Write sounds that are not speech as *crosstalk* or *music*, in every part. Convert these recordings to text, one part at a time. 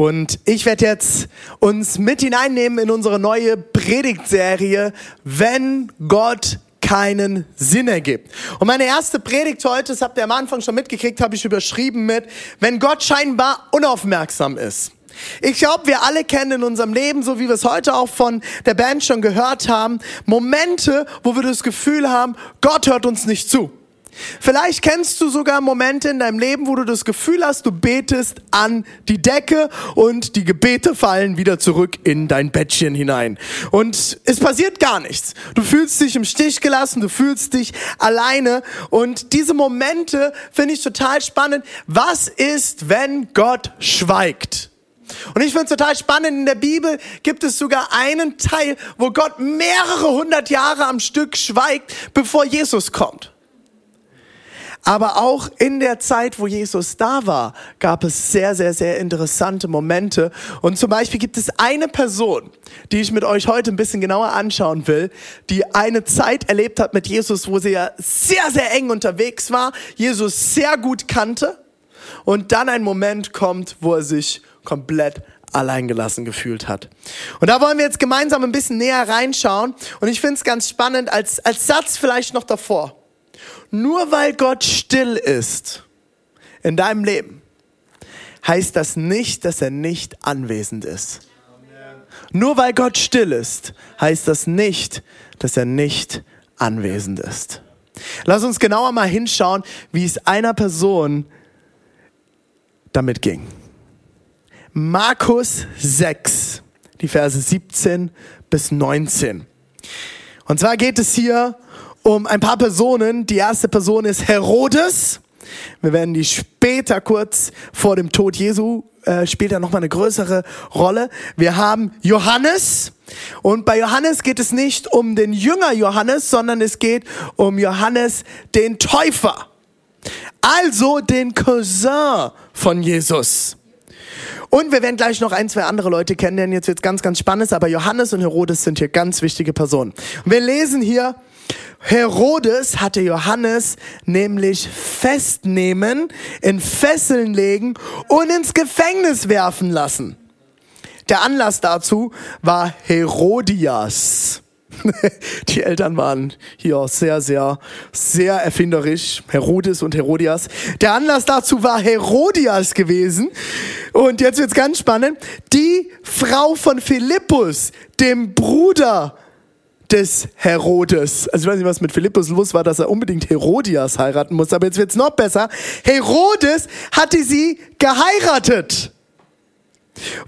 Und ich werde jetzt uns mit hineinnehmen in unsere neue Predigtserie, wenn Gott keinen Sinn ergibt. Und meine erste Predigt heute, das habt ihr am Anfang schon mitgekriegt, habe ich überschrieben mit, wenn Gott scheinbar unaufmerksam ist. Ich glaube, wir alle kennen in unserem Leben, so wie wir es heute auch von der Band schon gehört haben, Momente, wo wir das Gefühl haben, Gott hört uns nicht zu. Vielleicht kennst du sogar Momente in deinem Leben, wo du das Gefühl hast, du betest an die Decke und die Gebete fallen wieder zurück in dein Bettchen hinein. Und es passiert gar nichts. Du fühlst dich im Stich gelassen, du fühlst dich alleine. Und diese Momente finde ich total spannend. Was ist, wenn Gott schweigt? Und ich finde es total spannend, in der Bibel gibt es sogar einen Teil, wo Gott mehrere hundert Jahre am Stück schweigt, bevor Jesus kommt. Aber auch in der Zeit, wo Jesus da war, gab es sehr, sehr, sehr interessante Momente. Und zum Beispiel gibt es eine Person, die ich mit euch heute ein bisschen genauer anschauen will, die eine Zeit erlebt hat mit Jesus, wo sie ja sehr, sehr eng unterwegs war, Jesus sehr gut kannte. Und dann ein Moment kommt, wo er sich komplett alleingelassen gefühlt hat. Und da wollen wir jetzt gemeinsam ein bisschen näher reinschauen. Und ich finde es ganz spannend als, als Satz vielleicht noch davor. Nur weil Gott still ist in deinem Leben, heißt das nicht, dass er nicht anwesend ist. Nur weil Gott still ist, heißt das nicht, dass er nicht anwesend ist. Lass uns genauer mal hinschauen, wie es einer Person damit ging. Markus 6, die Verse 17 bis 19. Und zwar geht es hier um ein paar Personen. Die erste Person ist Herodes. Wir werden die später kurz vor dem Tod Jesu äh, spielt er nochmal eine größere Rolle. Wir haben Johannes. Und bei Johannes geht es nicht um den Jünger Johannes, sondern es geht um Johannes den Täufer. Also den Cousin von Jesus. Und wir werden gleich noch ein, zwei andere Leute kennenlernen. Jetzt wird's ganz, ganz spannend. Aber Johannes und Herodes sind hier ganz wichtige Personen. Wir lesen hier Herodes hatte Johannes nämlich festnehmen, in Fesseln legen und ins Gefängnis werfen lassen. Der Anlass dazu war Herodias. *laughs* Die Eltern waren hier sehr, sehr, sehr erfinderisch. Herodes und Herodias. Der Anlass dazu war Herodias gewesen. Und jetzt wird's ganz spannend. Die Frau von Philippus, dem Bruder des Herodes. Also ich weiß nicht, was mit Philippus los war, dass er unbedingt Herodias heiraten muss, aber jetzt wird's noch besser. Herodes hatte sie geheiratet.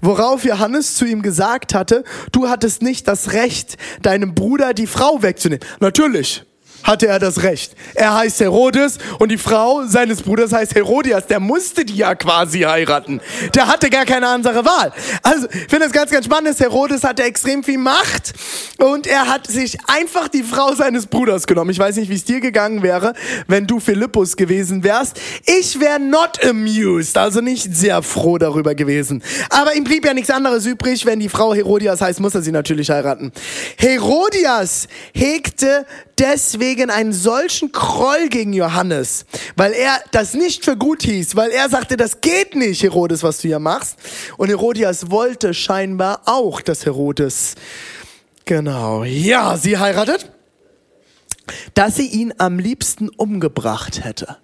Worauf Johannes zu ihm gesagt hatte, du hattest nicht das Recht, deinem Bruder die Frau wegzunehmen. Natürlich hatte er das Recht. Er heißt Herodes und die Frau seines Bruders heißt Herodias. Der musste die ja quasi heiraten. Der hatte gar keine andere Wahl. Also, ich finde das ganz, ganz spannend. Herodes hatte extrem viel Macht und er hat sich einfach die Frau seines Bruders genommen. Ich weiß nicht, wie es dir gegangen wäre, wenn du Philippus gewesen wärst. Ich wäre not amused, also nicht sehr froh darüber gewesen. Aber ihm blieb ja nichts anderes übrig. Wenn die Frau Herodias heißt, muss er sie natürlich heiraten. Herodias hegte deswegen einen solchen Kroll gegen Johannes, weil er das nicht für gut hieß, weil er sagte, das geht nicht, Herodes, was du hier machst. Und Herodias wollte scheinbar auch, dass Herodes, genau, ja, sie heiratet, dass sie ihn am liebsten umgebracht hätte.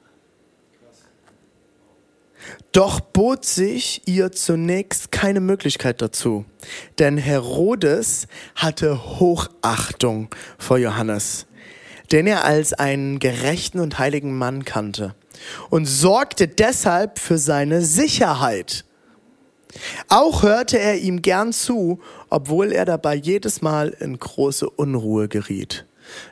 Doch bot sich ihr zunächst keine Möglichkeit dazu, denn Herodes hatte Hochachtung vor Johannes den er als einen gerechten und heiligen Mann kannte und sorgte deshalb für seine Sicherheit. Auch hörte er ihm gern zu, obwohl er dabei jedes Mal in große Unruhe geriet.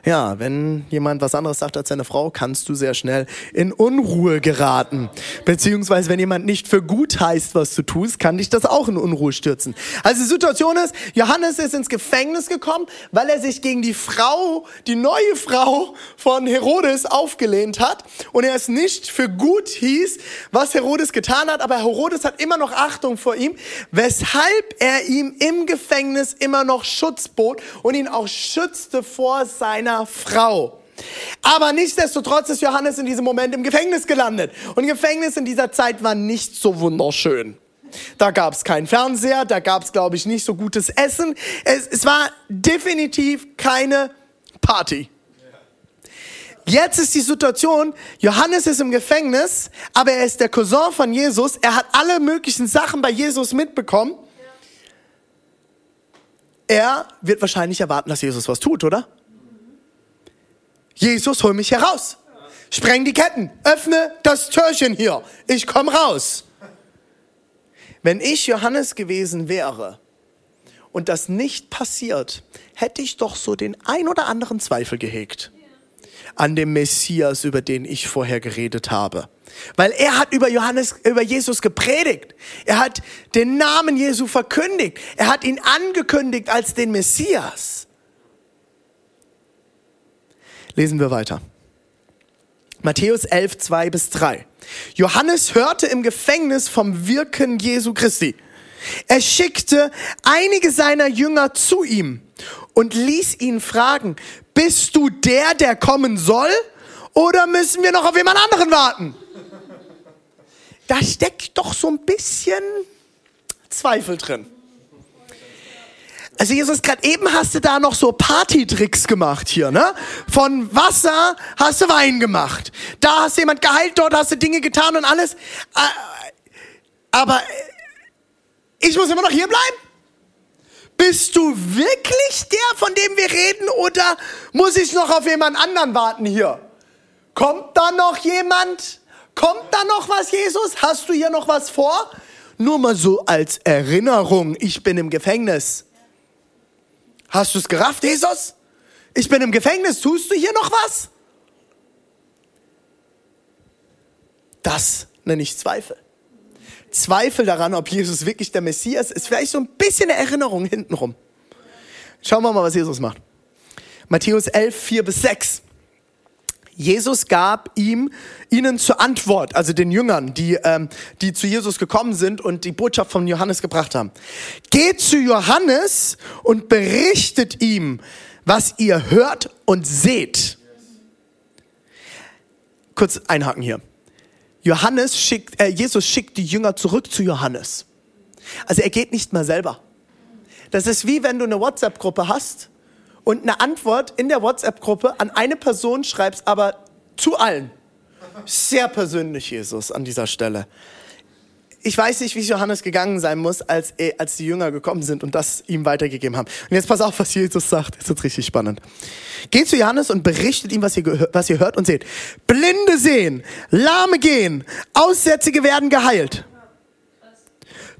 Ja, wenn jemand was anderes sagt als seine Frau, kannst du sehr schnell in Unruhe geraten. Beziehungsweise, wenn jemand nicht für gut heißt, was du tust, kann dich das auch in Unruhe stürzen. Also die Situation ist, Johannes ist ins Gefängnis gekommen, weil er sich gegen die Frau, die neue Frau von Herodes aufgelehnt hat und er es nicht für gut hieß, was Herodes getan hat, aber Herodes hat immer noch Achtung vor ihm, weshalb er ihm im Gefängnis immer noch Schutz bot und ihn auch schützte vor seiner Frau. Aber nichtsdestotrotz ist Johannes in diesem Moment im Gefängnis gelandet. Und Gefängnis in dieser Zeit war nicht so wunderschön. Da gab es keinen Fernseher, da gab es, glaube ich, nicht so gutes Essen. Es, es war definitiv keine Party. Jetzt ist die Situation, Johannes ist im Gefängnis, aber er ist der Cousin von Jesus. Er hat alle möglichen Sachen bei Jesus mitbekommen. Er wird wahrscheinlich erwarten, dass Jesus was tut, oder? Jesus, hol mich heraus. Spreng die Ketten. Öffne das Türchen hier. Ich komm raus. Wenn ich Johannes gewesen wäre und das nicht passiert, hätte ich doch so den ein oder anderen Zweifel gehegt an dem Messias, über den ich vorher geredet habe. Weil er hat über Johannes, über Jesus gepredigt. Er hat den Namen Jesu verkündigt. Er hat ihn angekündigt als den Messias. Lesen wir weiter. Matthäus 11, 2 bis 3. Johannes hörte im Gefängnis vom Wirken Jesu Christi. Er schickte einige seiner Jünger zu ihm und ließ ihn fragen, bist du der, der kommen soll? Oder müssen wir noch auf jemand anderen warten? Da steckt doch so ein bisschen Zweifel drin. Also Jesus, gerade eben hast du da noch so Partytricks gemacht hier, ne? Von Wasser hast du Wein gemacht. Da hast du jemand geheilt, dort hast du Dinge getan und alles. Äh, aber ich muss immer noch hier bleiben? Bist du wirklich der, von dem wir reden, oder muss ich noch auf jemand anderen warten hier? Kommt da noch jemand? Kommt da noch was, Jesus? Hast du hier noch was vor? Nur mal so als Erinnerung, ich bin im Gefängnis. Hast du es gerafft, Jesus? Ich bin im Gefängnis, tust du hier noch was? Das nenne ich Zweifel. Zweifel daran, ob Jesus wirklich der Messias ist, vielleicht so ein bisschen eine Erinnerung hintenrum. Schauen wir mal, was Jesus macht. Matthäus 11, 4 bis 6. Jesus gab ihm, ihnen zur Antwort, also den Jüngern, die, ähm, die zu Jesus gekommen sind und die Botschaft von Johannes gebracht haben. Geht zu Johannes und berichtet ihm, was ihr hört und seht. Kurz einhaken hier. Johannes schickt, äh, Jesus schickt die Jünger zurück zu Johannes. Also er geht nicht mal selber. Das ist wie wenn du eine WhatsApp-Gruppe hast und eine Antwort in der WhatsApp-Gruppe an eine Person schreibst, aber zu allen. Sehr persönlich, Jesus, an dieser Stelle. Ich weiß nicht, wie es Johannes gegangen sein muss, als, als die Jünger gekommen sind und das ihm weitergegeben haben. Und jetzt pass auf, was Jesus sagt. Das ist richtig spannend. Geht zu Johannes und berichtet ihm, was ihr, was ihr hört und seht. Blinde sehen, Lahme gehen, Aussätzige werden geheilt.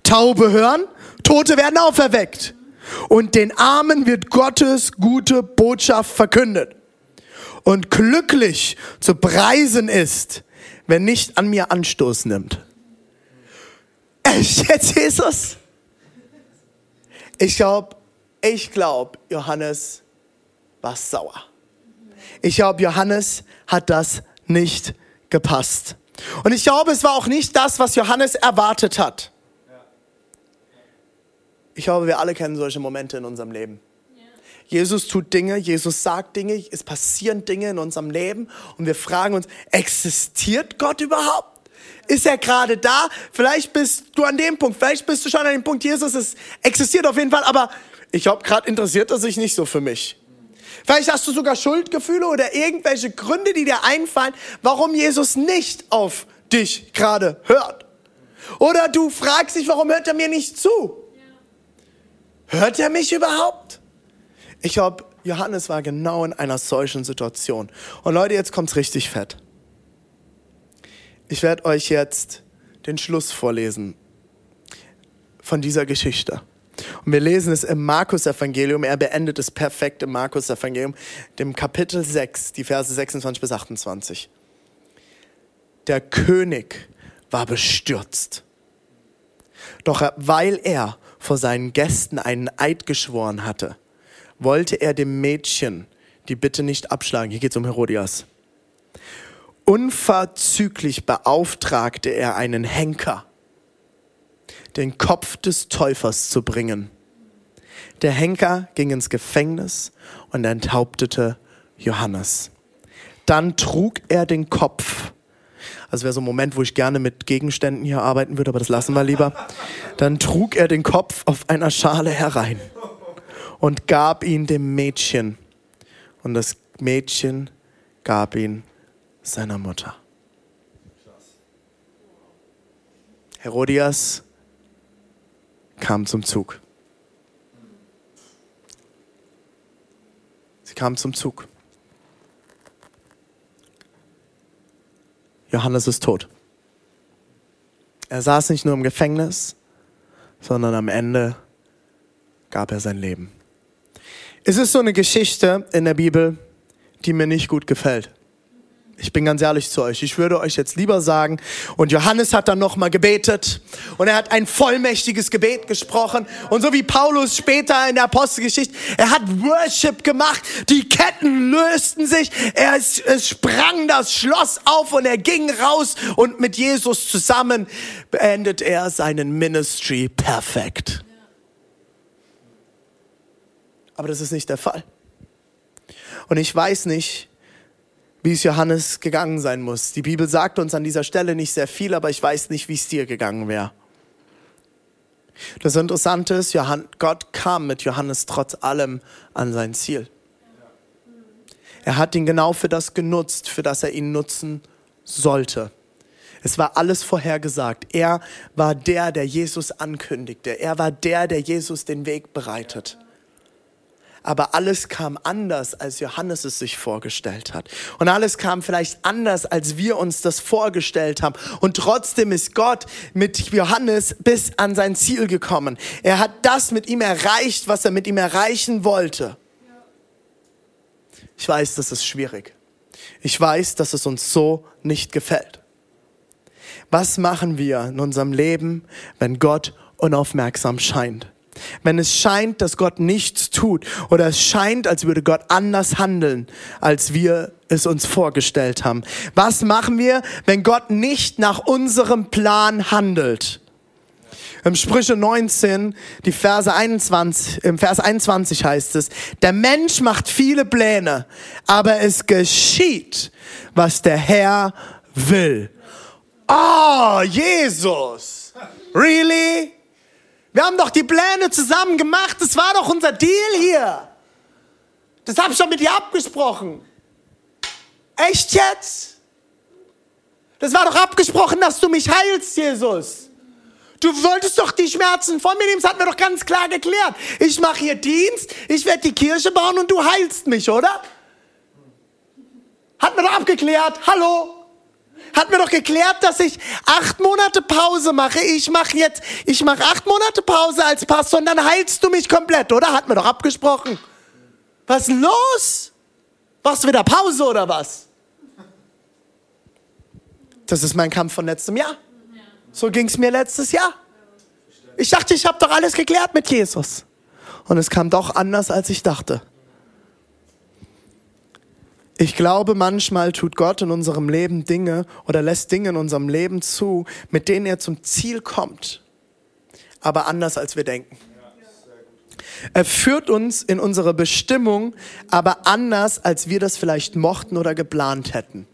Taube hören, Tote werden auferweckt. Und den Armen wird Gottes gute Botschaft verkündet. Und glücklich zu preisen ist, wer nicht an mir Anstoß nimmt. Echt jetzt, Jesus? Ich glaube, ich glaube, Johannes war sauer. Ich glaube, Johannes hat das nicht gepasst. Und ich glaube, es war auch nicht das, was Johannes erwartet hat. Ich glaube, wir alle kennen solche Momente in unserem Leben. Jesus tut Dinge, Jesus sagt Dinge, es passieren Dinge in unserem Leben und wir fragen uns, existiert Gott überhaupt? Ist er gerade da? Vielleicht bist du an dem Punkt, vielleicht bist du schon an dem Punkt, Jesus es existiert auf jeden Fall, aber ich glaube, gerade interessiert er sich nicht so für mich. Vielleicht hast du sogar Schuldgefühle oder irgendwelche Gründe, die dir einfallen, warum Jesus nicht auf dich gerade hört. Oder du fragst dich, warum hört er mir nicht zu? Hört er mich überhaupt? Ich glaube, Johannes war genau in einer solchen Situation. Und Leute, jetzt kommt's richtig fett. Ich werde euch jetzt den Schluss vorlesen von dieser Geschichte. Und wir lesen es im Markus-Evangelium. Er beendet es perfekt im Markus-Evangelium, dem Kapitel 6, die Verse 26 bis 28. Der König war bestürzt. Doch weil er vor seinen Gästen einen Eid geschworen hatte, wollte er dem Mädchen die Bitte nicht abschlagen. Hier geht es um Herodias. Unverzüglich beauftragte er einen Henker, den Kopf des Täufers zu bringen. Der Henker ging ins Gefängnis und enthauptete Johannes. Dann trug er den Kopf. Also wäre so ein Moment, wo ich gerne mit Gegenständen hier arbeiten würde, aber das lassen wir lieber. Dann trug er den Kopf auf einer Schale herein und gab ihn dem Mädchen. Und das Mädchen gab ihn seiner Mutter. Herodias kam zum Zug. Sie kam zum Zug. Johannes ist tot. Er saß nicht nur im Gefängnis, sondern am Ende gab er sein Leben. Es ist so eine Geschichte in der Bibel, die mir nicht gut gefällt. Ich bin ganz ehrlich zu euch. Ich würde euch jetzt lieber sagen, und Johannes hat dann nochmal gebetet und er hat ein vollmächtiges Gebet gesprochen. Und so wie Paulus später in der Apostelgeschichte, er hat Worship gemacht, die Ketten lösten sich, er, es sprang das Schloss auf und er ging raus und mit Jesus zusammen beendet er seinen Ministry perfekt. Aber das ist nicht der Fall. Und ich weiß nicht, wie es Johannes gegangen sein muss. Die Bibel sagt uns an dieser Stelle nicht sehr viel, aber ich weiß nicht, wie es dir gegangen wäre. Das Interessante ist, Gott kam mit Johannes trotz allem an sein Ziel. Er hat ihn genau für das genutzt, für das er ihn nutzen sollte. Es war alles vorhergesagt. Er war der, der Jesus ankündigte. Er war der, der Jesus den Weg bereitet aber alles kam anders, als Johannes es sich vorgestellt hat. Und alles kam vielleicht anders, als wir uns das vorgestellt haben. Und trotzdem ist Gott mit Johannes bis an sein Ziel gekommen. Er hat das mit ihm erreicht, was er mit ihm erreichen wollte. Ich weiß, das ist schwierig. Ich weiß, dass es uns so nicht gefällt. Was machen wir in unserem Leben, wenn Gott unaufmerksam scheint? Wenn es scheint, dass Gott nichts tut oder es scheint, als würde Gott anders handeln, als wir es uns vorgestellt haben. Was machen wir, wenn Gott nicht nach unserem Plan handelt? Im Sprüche 19, die Verse 21, im Vers 21 heißt es, der Mensch macht viele Pläne, aber es geschieht, was der Herr will. Oh, Jesus. Really? Wir haben doch die Pläne zusammen gemacht. Das war doch unser Deal hier. Das habe ich doch mit dir abgesprochen. Echt jetzt? Das war doch abgesprochen, dass du mich heilst, Jesus. Du wolltest doch die Schmerzen von mir nehmen, das hatten wir doch ganz klar geklärt. Ich mache hier Dienst, ich werde die Kirche bauen und du heilst mich, oder? Hatten wir doch abgeklärt. Hallo? Hatten wir doch geklärt, dass ich acht Monate Pause mache. Ich mache jetzt, ich mache acht Monate Pause als Pastor und dann heilst du mich komplett, oder? Hatten wir doch abgesprochen. Was ist los? Machst du wieder Pause oder was? Das ist mein Kampf von letztem Jahr. So ging es mir letztes Jahr. Ich dachte, ich habe doch alles geklärt mit Jesus. Und es kam doch anders, als ich dachte. Ich glaube, manchmal tut Gott in unserem Leben Dinge oder lässt Dinge in unserem Leben zu, mit denen er zum Ziel kommt, aber anders als wir denken. Er führt uns in unsere Bestimmung, aber anders, als wir das vielleicht mochten oder geplant hätten.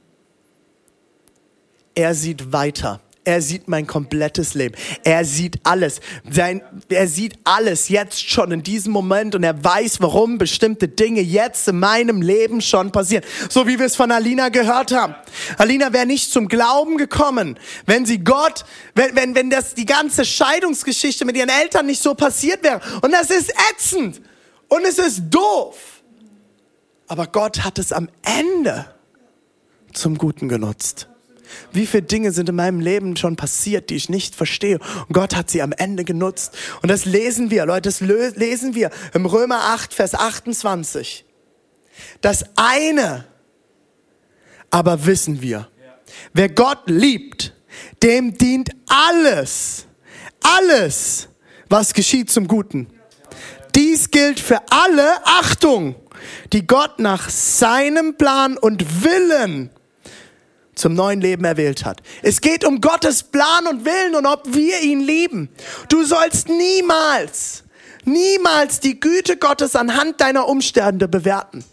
Er sieht weiter. Er sieht mein komplettes Leben. Er sieht alles. Sein, er sieht alles jetzt schon in diesem Moment und er weiß, warum bestimmte Dinge jetzt in meinem Leben schon passieren. So wie wir es von Alina gehört haben. Alina wäre nicht zum Glauben gekommen, wenn sie Gott, wenn, wenn, wenn das die ganze Scheidungsgeschichte mit ihren Eltern nicht so passiert wäre. Und das ist ätzend. Und es ist doof. Aber Gott hat es am Ende zum Guten genutzt. Wie viele Dinge sind in meinem Leben schon passiert, die ich nicht verstehe? Und Gott hat sie am Ende genutzt. Und das lesen wir, Leute, das lesen wir im Römer 8, Vers 28. Das eine aber wissen wir, wer Gott liebt, dem dient alles, alles, was geschieht zum Guten. Dies gilt für alle, Achtung, die Gott nach seinem Plan und Willen zum neuen Leben erwählt hat. Es geht um Gottes Plan und Willen und ob wir ihn lieben. Du sollst niemals, niemals die Güte Gottes anhand deiner Umstände bewerten.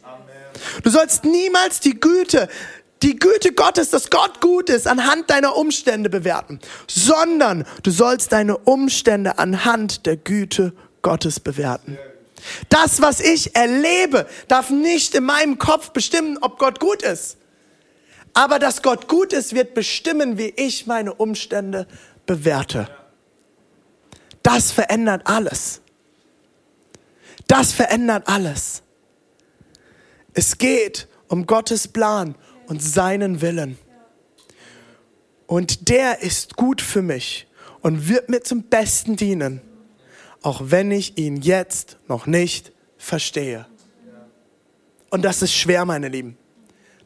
Du sollst niemals die Güte, die Güte Gottes, dass Gott gut ist, anhand deiner Umstände bewerten, sondern du sollst deine Umstände anhand der Güte Gottes bewerten. Das, was ich erlebe, darf nicht in meinem Kopf bestimmen, ob Gott gut ist. Aber dass Gott gut ist, wird bestimmen, wie ich meine Umstände bewerte. Das verändert alles. Das verändert alles. Es geht um Gottes Plan und seinen Willen. Und der ist gut für mich und wird mir zum Besten dienen, auch wenn ich ihn jetzt noch nicht verstehe. Und das ist schwer, meine Lieben.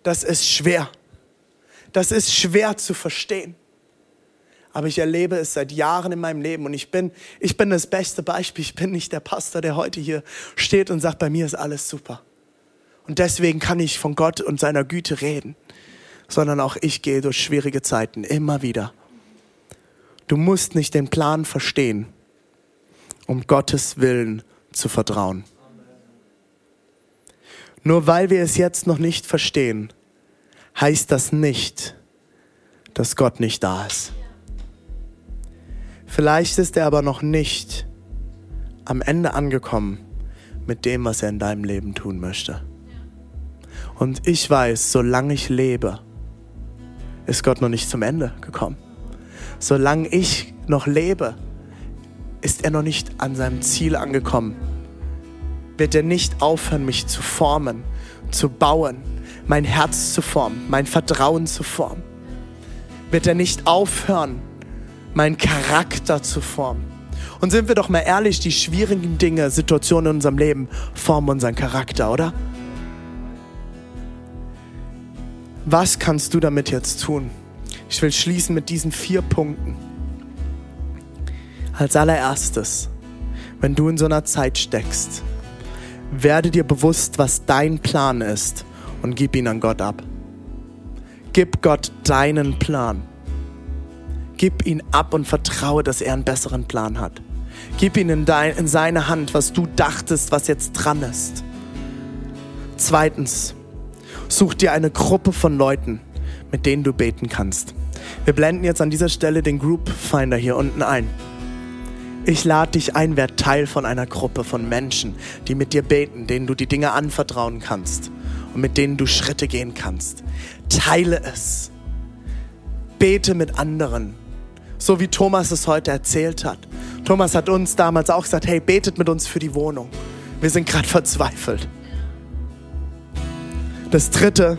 Das ist schwer. Das ist schwer zu verstehen. Aber ich erlebe es seit Jahren in meinem Leben und ich bin, ich bin das beste Beispiel. Ich bin nicht der Pastor, der heute hier steht und sagt, bei mir ist alles super. Und deswegen kann ich von Gott und seiner Güte reden, sondern auch ich gehe durch schwierige Zeiten immer wieder. Du musst nicht den Plan verstehen, um Gottes Willen zu vertrauen. Nur weil wir es jetzt noch nicht verstehen, heißt das nicht, dass Gott nicht da ist. Vielleicht ist er aber noch nicht am Ende angekommen mit dem, was er in deinem Leben tun möchte. Und ich weiß, solange ich lebe, ist Gott noch nicht zum Ende gekommen. Solange ich noch lebe, ist er noch nicht an seinem Ziel angekommen. Wird er nicht aufhören, mich zu formen, zu bauen, mein Herz zu formen, mein Vertrauen zu formen? Wird er nicht aufhören, meinen Charakter zu formen? Und sind wir doch mal ehrlich, die schwierigen Dinge, Situationen in unserem Leben formen unseren Charakter, oder? Was kannst du damit jetzt tun? Ich will schließen mit diesen vier Punkten. Als allererstes, wenn du in so einer Zeit steckst, werde dir bewusst, was dein Plan ist und gib ihn an Gott ab. Gib Gott deinen Plan. Gib ihn ab und vertraue, dass er einen besseren Plan hat. Gib ihn in, dein, in seine Hand, was du dachtest, was jetzt dran ist. Zweitens, such dir eine Gruppe von Leuten, mit denen du beten kannst. Wir blenden jetzt an dieser Stelle den Group Finder hier unten ein. Ich lade dich ein, wer Teil von einer Gruppe von Menschen, die mit dir beten, denen du die Dinge anvertrauen kannst und mit denen du Schritte gehen kannst. Teile es. Bete mit anderen. So wie Thomas es heute erzählt hat. Thomas hat uns damals auch gesagt, hey, betet mit uns für die Wohnung. Wir sind gerade verzweifelt. Das dritte,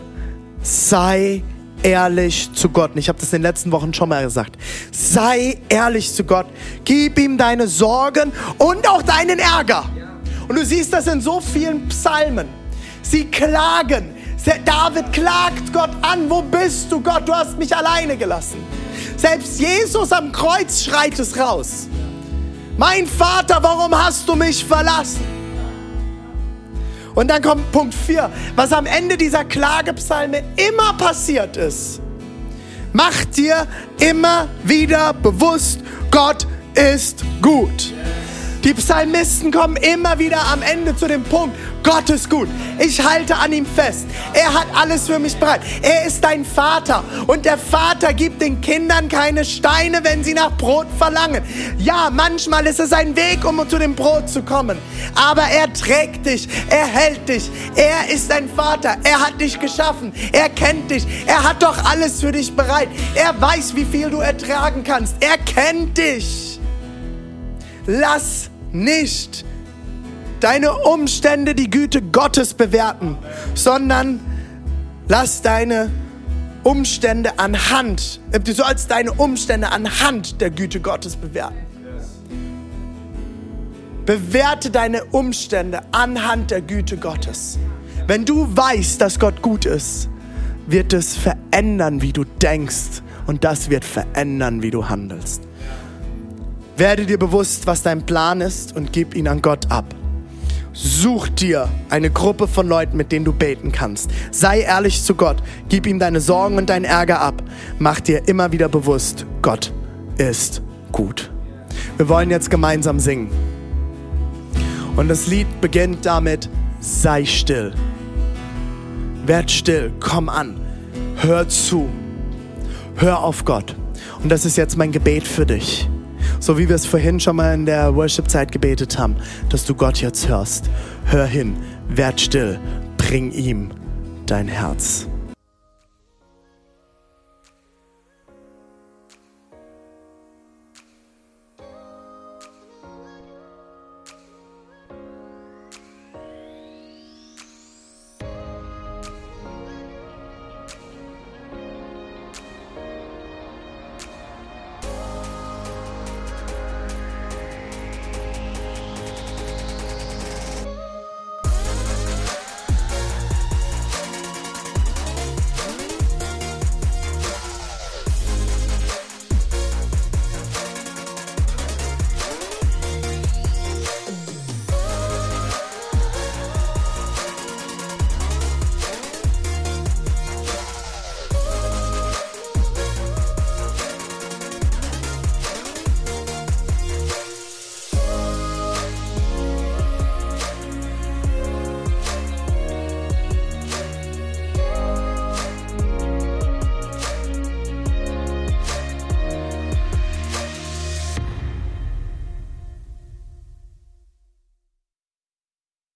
sei ehrlich zu Gott. Ich habe das in den letzten Wochen schon mal gesagt. Sei ehrlich zu Gott. Gib ihm deine Sorgen und auch deinen Ärger. Und du siehst das in so vielen Psalmen. Sie klagen. David klagt Gott an. Wo bist du, Gott? Du hast mich alleine gelassen. Selbst Jesus am Kreuz schreit es raus. Mein Vater, warum hast du mich verlassen? Und dann kommt Punkt 4, was am Ende dieser Klagepsalme immer passiert ist. Mach dir immer wieder bewusst, Gott ist gut. Die Psalmisten kommen immer wieder am Ende zu dem Punkt, Gott ist gut. Ich halte an ihm fest. Er hat alles für mich bereit. Er ist dein Vater. Und der Vater gibt den Kindern keine Steine, wenn sie nach Brot verlangen. Ja, manchmal ist es ein Weg, um zu dem Brot zu kommen. Aber er trägt dich. Er hält dich. Er ist dein Vater. Er hat dich geschaffen. Er kennt dich. Er hat doch alles für dich bereit. Er weiß, wie viel du ertragen kannst. Er kennt dich. Lass nicht deine Umstände die Güte Gottes bewerten, sondern lass deine Umstände anhand, äh, du sollst deine Umstände anhand der Güte Gottes bewerten. Bewerte deine Umstände anhand der Güte Gottes. Wenn du weißt, dass Gott gut ist, wird es verändern, wie du denkst. Und das wird verändern, wie du handelst. Werde dir bewusst, was dein Plan ist und gib ihn an Gott ab. Such dir eine Gruppe von Leuten, mit denen du beten kannst. Sei ehrlich zu Gott. Gib ihm deine Sorgen und deinen Ärger ab. Mach dir immer wieder bewusst, Gott ist gut. Wir wollen jetzt gemeinsam singen. Und das Lied beginnt damit, sei still. Werd still, komm an, hör zu, hör auf Gott. Und das ist jetzt mein Gebet für dich so wie wir es vorhin schon mal in der Worship-Zeit gebetet haben, dass du Gott jetzt hörst. Hör hin, werd still, bring ihm dein Herz.